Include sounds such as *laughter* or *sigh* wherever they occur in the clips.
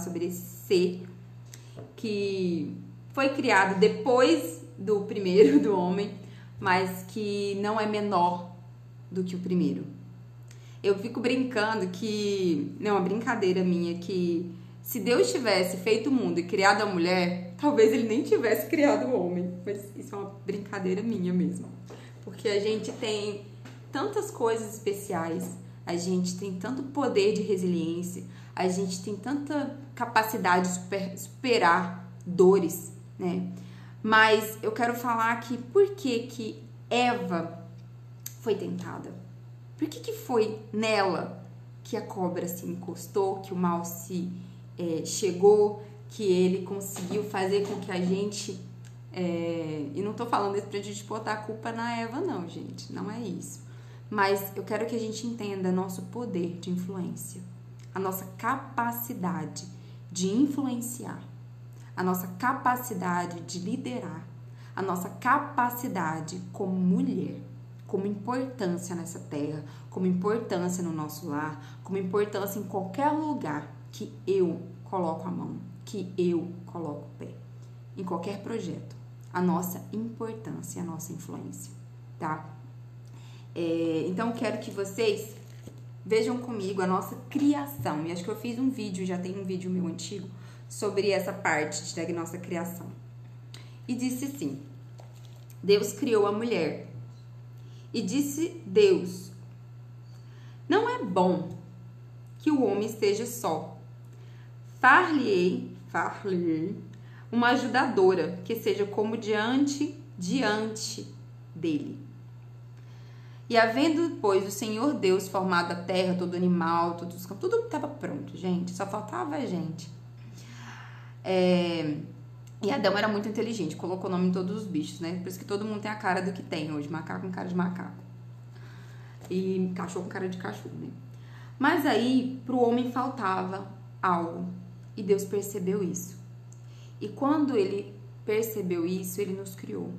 sobre esse ser que foi criado depois do primeiro do homem, mas que não é menor do que o primeiro. Eu fico brincando que, não, é uma brincadeira minha que se Deus tivesse feito o mundo e criado a mulher, talvez ele nem tivesse criado o homem. Mas isso é uma brincadeira minha mesmo. Porque a gente tem tantas coisas especiais, a gente tem tanto poder de resiliência, a gente tem tanta capacidade de super, superar dores, né? Mas eu quero falar aqui por que que Eva foi tentada. Por que que foi nela que a cobra se encostou, que o mal se é, chegou, que ele conseguiu fazer com que a gente é, e não tô falando isso pra gente botar a culpa na Eva, não, gente. Não é isso. Mas eu quero que a gente entenda nosso poder de influência, a nossa capacidade de influenciar, a nossa capacidade de liderar, a nossa capacidade como mulher, como importância nessa terra, como importância no nosso lar, como importância em qualquer lugar que eu coloco a mão, que eu coloco o pé, em qualquer projeto a nossa importância, a nossa influência, tá? É, então, quero que vocês vejam comigo a nossa criação. E acho que eu fiz um vídeo, já tem um vídeo meu antigo, sobre essa parte da nossa criação. E disse assim: Deus criou a mulher. E disse Deus: Não é bom que o homem esteja só. Far-lhe-ei, far-lhe-ei uma ajudadora que seja como diante diante dele. E havendo, pois, o Senhor Deus formado a terra, todo animal, todos os campos, tudo estava pronto, gente, só faltava a gente. É... E Adão era muito inteligente, colocou o nome em todos os bichos, né? Por isso que todo mundo tem a cara do que tem hoje, macaco com cara de macaco. E cachorro com cara de cachorro, né? Mas aí, pro homem faltava algo. E Deus percebeu isso. E quando ele percebeu isso, ele nos criou.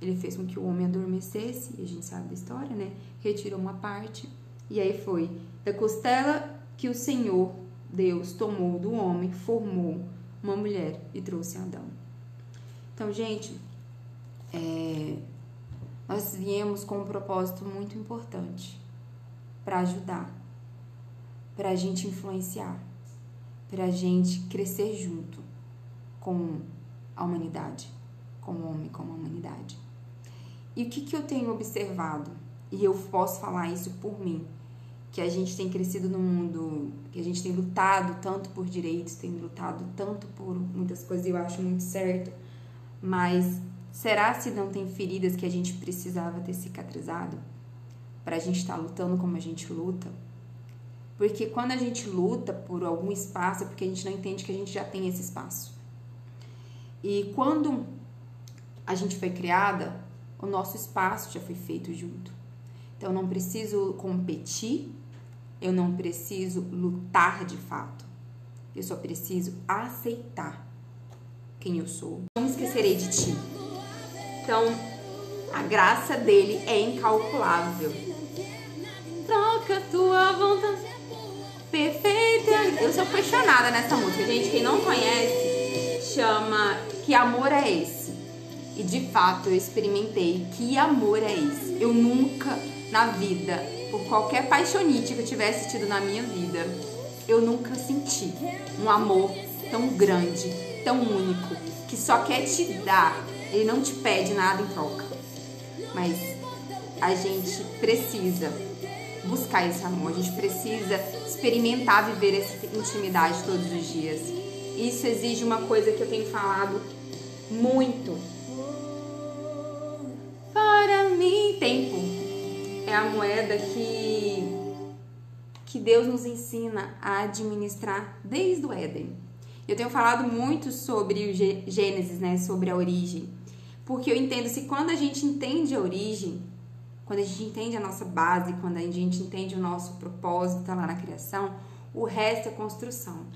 Ele fez com que o homem adormecesse, e a gente sabe da história, né? Retirou uma parte, e aí foi da costela que o Senhor, Deus, tomou do homem, formou uma mulher e trouxe Adão. Então, gente, é, nós viemos com um propósito muito importante para ajudar, para a gente influenciar, para a gente crescer junto com a humanidade, com o homem, com a humanidade. E o que, que eu tenho observado? E eu posso falar isso por mim, que a gente tem crescido no mundo, que a gente tem lutado tanto por direitos, tem lutado tanto por muitas coisas, eu acho muito certo, mas será se não tem feridas que a gente precisava ter cicatrizado para a gente estar tá lutando como a gente luta? Porque quando a gente luta por algum espaço é porque a gente não entende que a gente já tem esse espaço. E quando a gente foi criada, o nosso espaço já foi feito junto. Então eu não preciso competir, eu não preciso lutar de fato. Eu só preciso aceitar quem eu sou. Não me esquecerei de ti. Então, a graça dele é incalculável. Troca tua vontade perfeita. Eu sou apaixonada nessa música, gente. Quem não conhece, chama que amor é esse? E de fato eu experimentei que amor é esse. Eu nunca na vida, por qualquer paixonite que eu tivesse tido na minha vida, eu nunca senti um amor tão grande, tão único, que só quer te dar, ele não te pede nada em troca. Mas a gente precisa buscar esse amor, a gente precisa experimentar viver essa intimidade todos os dias. Isso exige uma coisa que eu tenho falado muito. Tempo é a moeda que que Deus nos ensina a administrar desde o Éden. Eu tenho falado muito sobre o Gênesis, né, sobre a origem, porque eu entendo se quando a gente entende a origem, quando a gente entende a nossa base, quando a gente entende o nosso propósito lá na criação, o resto é construção.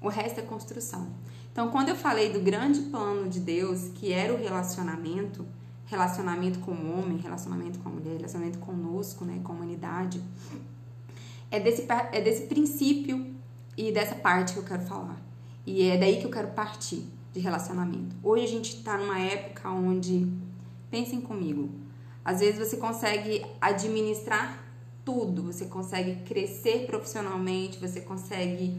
O resto é construção. Então, quando eu falei do grande plano de Deus, que era o relacionamento, relacionamento com o homem, relacionamento com a mulher, relacionamento conosco, né, com a humanidade, é desse, é desse princípio e dessa parte que eu quero falar. E é daí que eu quero partir de relacionamento. Hoje a gente tá numa época onde, pensem comigo, às vezes você consegue administrar tudo, você consegue crescer profissionalmente, você consegue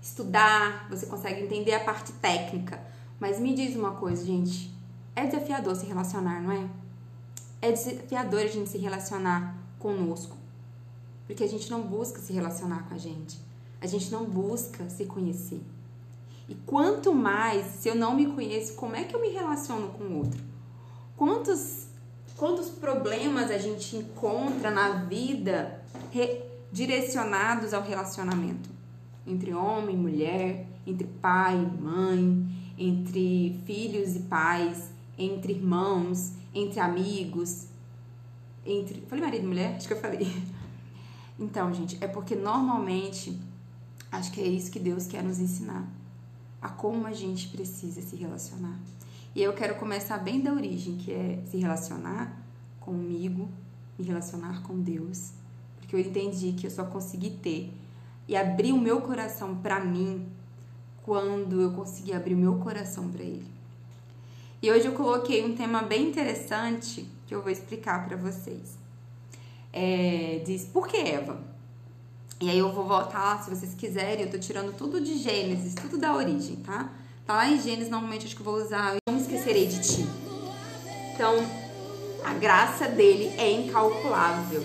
estudar, você consegue entender a parte técnica. Mas me diz uma coisa, gente, é desafiador se relacionar, não é? É desafiador a gente se relacionar conosco. Porque a gente não busca se relacionar com a gente. A gente não busca se conhecer. E quanto mais, se eu não me conheço, como é que eu me relaciono com o outro? Quantos, quantos problemas a gente encontra na vida direcionados ao relacionamento? Entre homem e mulher, entre pai e mãe, entre filhos e pais, entre irmãos, entre amigos, entre. Falei marido e mulher? Acho que eu falei. *laughs* Então, gente, é porque normalmente acho que é isso que Deus quer nos ensinar a como a gente precisa se relacionar. E eu quero começar bem da origem, que é se relacionar comigo, me relacionar com Deus, porque eu entendi que eu só consegui ter e abrir o meu coração para mim quando eu consegui abrir o meu coração para Ele. E hoje eu coloquei um tema bem interessante que eu vou explicar para vocês. É, diz por que Eva? E aí eu vou voltar se vocês quiserem, eu tô tirando tudo de Gênesis, tudo da origem, tá? Tá lá em Gênesis, normalmente acho que eu vou usar Não esquecerei de ti. Então, a graça dele é incalculável.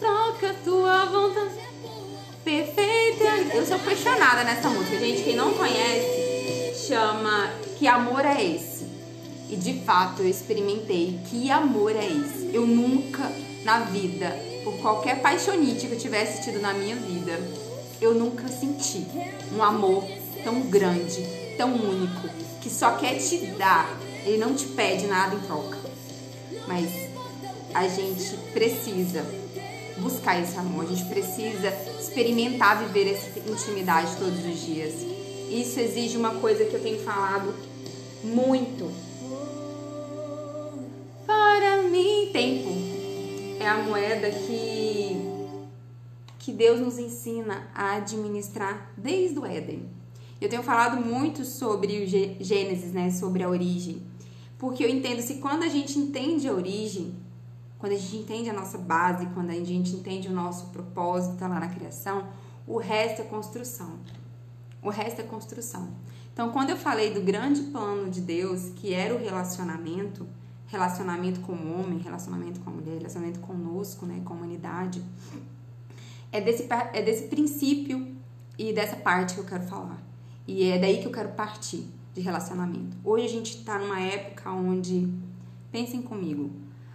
Troca tua vontade perfeita. Eu sou apaixonada nessa música, gente. Quem não conhece, chama Que Amor é Esse? E de fato eu experimentei que amor é esse. Eu nunca na vida por qualquer paixonite que eu tivesse tido na minha vida, eu nunca senti um amor tão grande, tão único, que só quer te dar, ele não te pede nada em troca. Mas a gente precisa buscar esse amor, a gente precisa experimentar viver essa intimidade todos os dias. Isso exige uma coisa que eu tenho falado muito. Para mim, tempo é a moeda que, que Deus nos ensina a administrar desde o Éden. Eu tenho falado muito sobre o Gênesis, né, sobre a origem, porque eu entendo se quando a gente entende a origem, quando a gente entende a nossa base, quando a gente entende o nosso propósito lá na criação, o resto é construção. O resto é construção. Então, quando eu falei do grande plano de Deus, que era o relacionamento, relacionamento com o homem, relacionamento com a mulher, relacionamento conosco, né, com a humanidade. É desse, é desse princípio e dessa parte que eu quero falar. E é daí que eu quero partir de relacionamento. Hoje a gente está numa época onde, pensem comigo,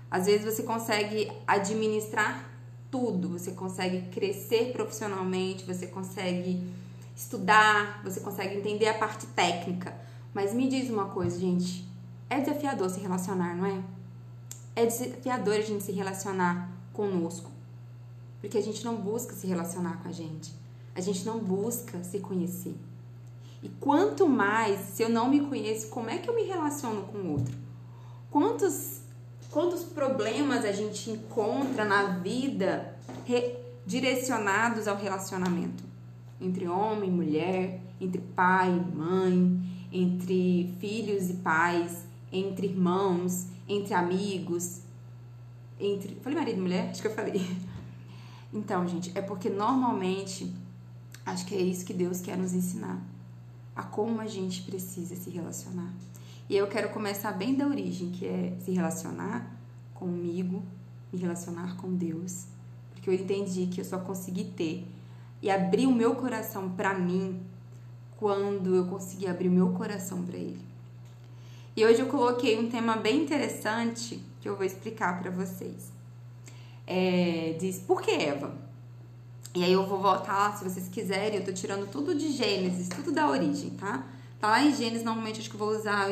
às vezes você consegue administrar tudo, você consegue crescer profissionalmente, você consegue estudar, você consegue entender a parte técnica. Mas me diz uma coisa, gente, é desafiador se relacionar, não é? É desafiador a gente se relacionar conosco. Porque a gente não busca se relacionar com a gente. A gente não busca se conhecer. E quanto mais, se eu não me conheço, como é que eu me relaciono com o outro? Quantos, quantos problemas a gente encontra na vida direcionados ao relacionamento? Entre homem e mulher, entre pai e mãe, entre filhos e pais, entre irmãos, entre amigos, entre. Falei marido e mulher? Acho que eu falei. *laughs* Então, gente, é porque normalmente acho que é isso que Deus quer nos ensinar. A como a gente precisa se relacionar. E eu quero começar bem da origem, que é se relacionar comigo, me relacionar com Deus. Porque eu entendi que eu só consegui ter e abrir o meu coração para mim quando eu consegui abrir o meu coração para Ele. E hoje eu coloquei um tema bem interessante que eu vou explicar para vocês. É, diz por que Eva? E aí eu vou voltar se vocês quiserem, eu tô tirando tudo de Gênesis, tudo da origem, tá? Tá lá em Gênesis, normalmente acho que eu vou usar